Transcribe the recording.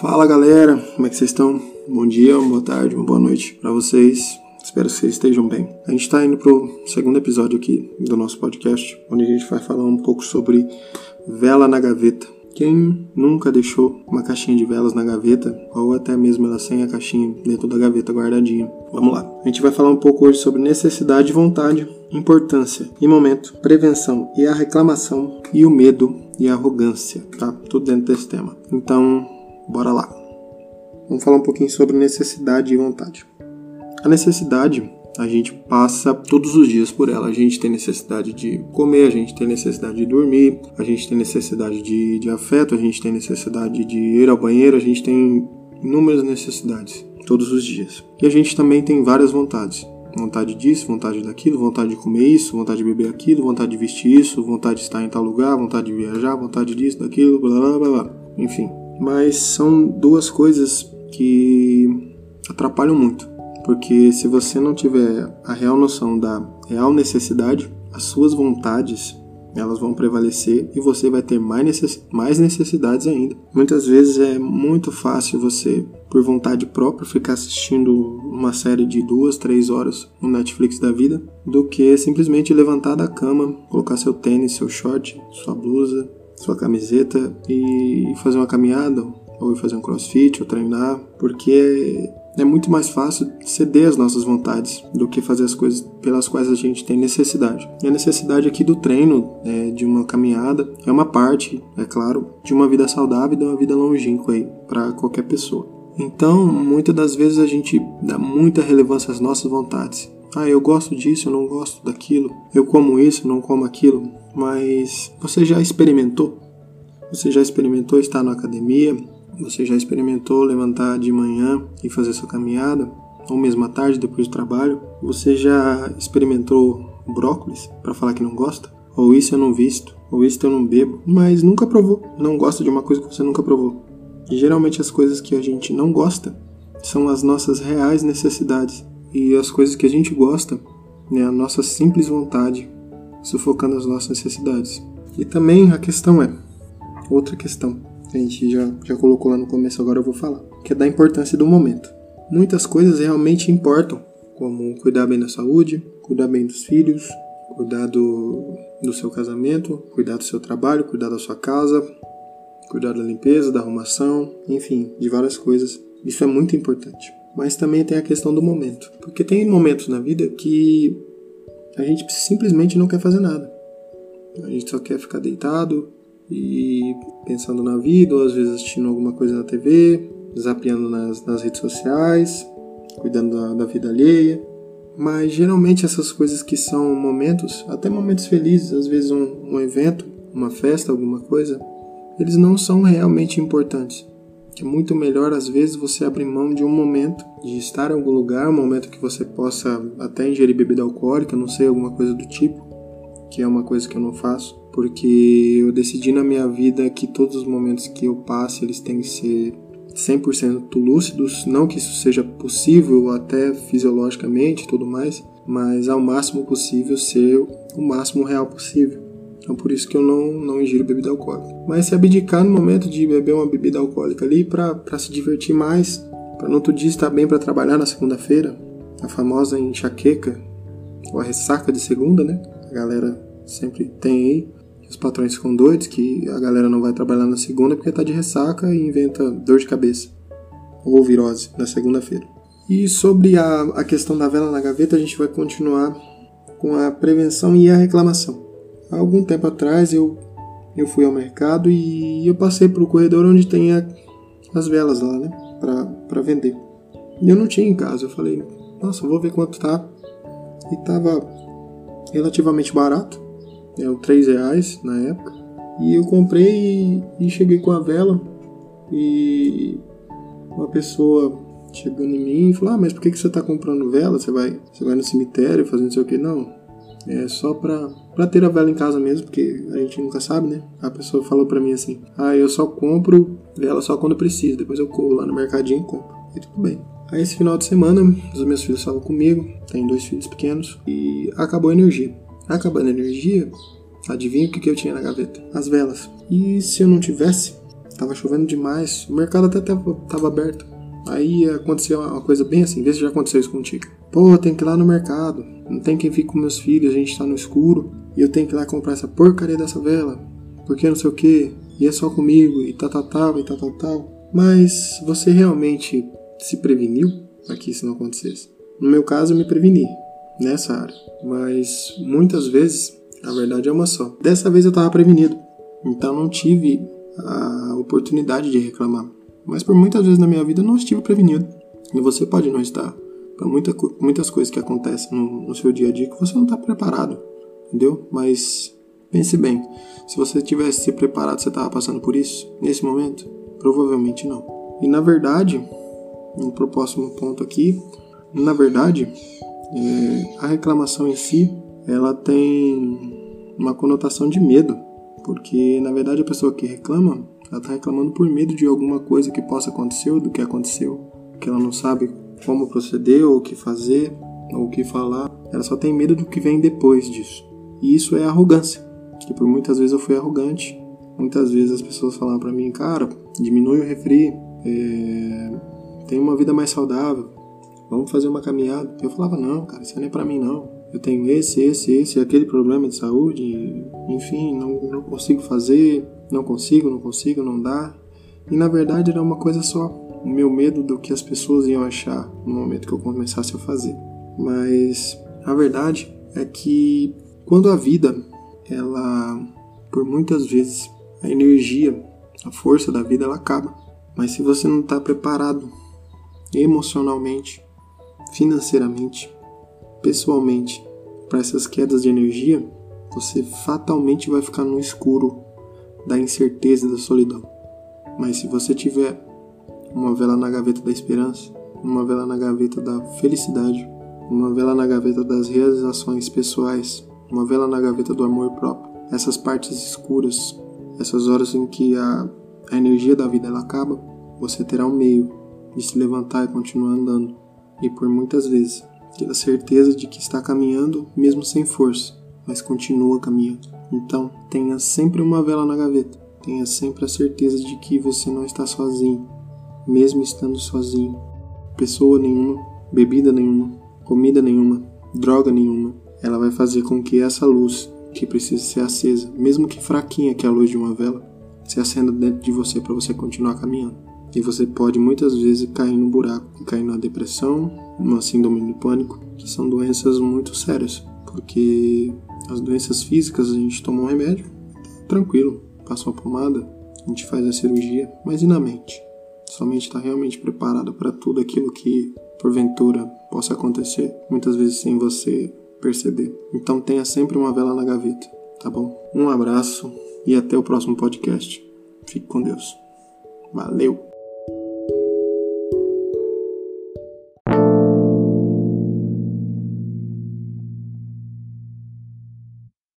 Fala galera, como é que vocês estão? Bom dia, boa tarde, boa noite para vocês. Espero que vocês estejam bem. A gente está indo pro segundo episódio aqui do nosso podcast, onde a gente vai falar um pouco sobre vela na gaveta. Quem nunca deixou uma caixinha de velas na gaveta, ou até mesmo ela sem a caixinha dentro da gaveta guardadinha? Vamos lá. A gente vai falar um pouco hoje sobre necessidade e vontade, importância e momento, prevenção e a reclamação e o medo e a arrogância, tá? Tudo dentro desse tema. Então, bora lá. Vamos falar um pouquinho sobre necessidade e vontade. A necessidade, a gente passa todos os dias por ela. A gente tem necessidade de comer, a gente tem necessidade de dormir, a gente tem necessidade de, de afeto, a gente tem necessidade de ir ao banheiro, a gente tem inúmeras necessidades todos os dias. E a gente também tem várias vontades. Vontade disso, vontade daquilo, vontade de comer isso, vontade de beber aquilo, vontade de vestir isso, vontade de estar em tal lugar, vontade de viajar, vontade disso, daquilo, blá blá blá blá. Enfim. Mas são duas coisas que atrapalham muito. Porque se você não tiver a real noção da real necessidade, as suas vontades elas vão prevalecer e você vai ter mais, necess mais necessidades ainda. Muitas vezes é muito fácil você, por vontade própria, ficar assistindo uma série de duas, três horas no Netflix da vida, do que simplesmente levantar da cama, colocar seu tênis, seu short, sua blusa, sua camiseta e fazer uma caminhada, ou fazer um crossfit, ou treinar, porque é muito mais fácil ceder às nossas vontades do que fazer as coisas pelas quais a gente tem necessidade. E a necessidade aqui do treino, é, de uma caminhada, é uma parte, é claro, de uma vida saudável e de uma vida longínqua aí para qualquer pessoa. Então, muitas das vezes a gente dá muita relevância às nossas vontades. Ah, eu gosto disso, eu não gosto daquilo. Eu como isso, não como aquilo. Mas você já experimentou? Você já experimentou estar na academia? Você já experimentou levantar de manhã e fazer sua caminhada? Ou mesmo à tarde, depois do trabalho? Você já experimentou brócolis para falar que não gosta? Ou isso eu não visto? Ou isso eu não bebo? Mas nunca provou. Não gosta de uma coisa que você nunca provou. E geralmente as coisas que a gente não gosta são as nossas reais necessidades. E as coisas que a gente gosta é a nossa simples vontade, sufocando as nossas necessidades. E também a questão é, outra questão, a gente já, já colocou lá no começo, agora eu vou falar, que é da importância do momento. Muitas coisas realmente importam, como cuidar bem da saúde, cuidar bem dos filhos, cuidar do, do seu casamento, cuidar do seu trabalho, cuidar da sua casa, cuidar da limpeza, da arrumação, enfim, de várias coisas. Isso é muito importante. Mas também tem a questão do momento, porque tem momentos na vida que a gente simplesmente não quer fazer nada. A gente só quer ficar deitado, e pensando na vida, ou às vezes assistindo alguma coisa na TV, zapeando nas, nas redes sociais, cuidando da, da vida alheia. Mas geralmente essas coisas que são momentos, até momentos felizes, às vezes um, um evento, uma festa, alguma coisa, eles não são realmente importantes. É muito melhor às vezes você abrir mão de um momento, de estar em algum lugar, um momento que você possa até ingerir bebida alcoólica, não sei, alguma coisa do tipo, que é uma coisa que eu não faço porque eu decidi na minha vida que todos os momentos que eu passe eles têm que ser 100% lúcidos, não que isso seja possível até fisiologicamente e tudo mais, mas ao máximo possível ser o máximo real possível. Então por isso que eu não, não ingiro bebida alcoólica. Mas se abdicar no momento de beber uma bebida alcoólica ali para se divertir mais, para no outro dia estar bem para trabalhar na segunda-feira, a famosa enxaqueca, ou a ressaca de segunda, né? A galera sempre tem aí os patrões ficam doidos que a galera não vai trabalhar na segunda porque tá de ressaca e inventa dor de cabeça ou virose na segunda-feira. E sobre a, a questão da vela na gaveta, a gente vai continuar com a prevenção e a reclamação. Há algum tempo atrás eu, eu fui ao mercado e eu passei para o corredor onde tem a, as velas lá, né, para vender. E eu não tinha em casa, eu falei, nossa, vou ver quanto tá. E tava relativamente barato eram 3 reais na época. E eu comprei e, e cheguei com a vela e uma pessoa chegou em mim e falou: Ah, mas por que, que você está comprando vela? Você vai, você vai no cemitério fazendo não sei o que? Não. É só pra, pra ter a vela em casa mesmo, porque a gente nunca sabe, né? A pessoa falou pra mim assim: Ah, eu só compro vela só quando preciso. Depois eu corro lá no mercadinho e compro. E tudo bem. Aí esse final de semana, os meus filhos estavam comigo, tenho dois filhos pequenos, e acabou a energia. Acabando a energia, adivinha o que, que eu tinha na gaveta? As velas. E se eu não tivesse tava chovendo demais, o mercado até tava aberto. Aí aconteceu uma coisa bem assim, vê se já aconteceu isso contigo. Pô, tem que ir lá no mercado, não tem quem fique com meus filhos, a gente tá no escuro, e eu tenho que ir lá comprar essa porcaria dessa vela, porque não sei o que, e é só comigo, e tal, tal, tal, e tal, tal, tal. Mas você realmente se preveniu para que isso não acontecesse? No meu caso, eu me preveni nessa área, mas muitas vezes a verdade é uma só. Dessa vez eu estava prevenido, então não tive a oportunidade de reclamar. Mas por muitas vezes na minha vida eu não estive prevenido. E você pode não estar. Para muita, muitas coisas que acontecem no, no seu dia a dia que você não está preparado. Entendeu? Mas pense bem. Se você tivesse se preparado, você estava passando por isso nesse momento? Provavelmente não. E na verdade, no próximo ponto aqui, na verdade, é, a reclamação em si ela tem uma conotação de medo, porque na verdade a pessoa que reclama, ela está reclamando por medo de alguma coisa que possa acontecer ou do que aconteceu, que ela não sabe como proceder ou o que fazer ou o que falar, ela só tem medo do que vem depois disso. E isso é arrogância, que por muitas vezes eu fui arrogante, muitas vezes as pessoas falavam para mim, cara, diminui o refri, é... tem uma vida mais saudável, vamos fazer uma caminhada. Eu falava, não, cara, isso não é para mim não. Eu tenho esse, esse, esse, aquele problema de saúde, enfim, não, não consigo fazer, não consigo, não consigo, não dá. E na verdade era uma coisa só, o meu medo do que as pessoas iam achar no momento que eu começasse a fazer. Mas a verdade é que quando a vida, ela, por muitas vezes, a energia, a força da vida, ela acaba. Mas se você não está preparado emocionalmente, financeiramente, pessoalmente para essas quedas de energia, você fatalmente vai ficar no escuro da incerteza e da solidão. Mas se você tiver uma vela na gaveta da esperança, uma vela na gaveta da felicidade, uma vela na gaveta das realizações pessoais, uma vela na gaveta do amor próprio, essas partes escuras, essas horas em que a, a energia da vida ela acaba, você terá um meio de se levantar e continuar andando. E por muitas vezes ter a certeza de que está caminhando mesmo sem força, mas continua caminhando. Então, tenha sempre uma vela na gaveta. Tenha sempre a certeza de que você não está sozinho, mesmo estando sozinho. Pessoa nenhuma, bebida nenhuma, comida nenhuma, droga nenhuma, ela vai fazer com que essa luz que precisa ser acesa, mesmo que fraquinha que é a luz de uma vela, se acenda dentro de você para você continuar caminhando. E você pode muitas vezes cair no buraco, cair na depressão, uma síndrome do pânico, que são doenças muito sérias, porque as doenças físicas a gente toma um remédio, tranquilo, passa uma pomada, a gente faz a cirurgia, mas e na mente? Sua mente está realmente preparada para tudo aquilo que porventura possa acontecer, muitas vezes sem você perceber. Então tenha sempre uma vela na gaveta, tá bom? Um abraço e até o próximo podcast. Fique com Deus. Valeu!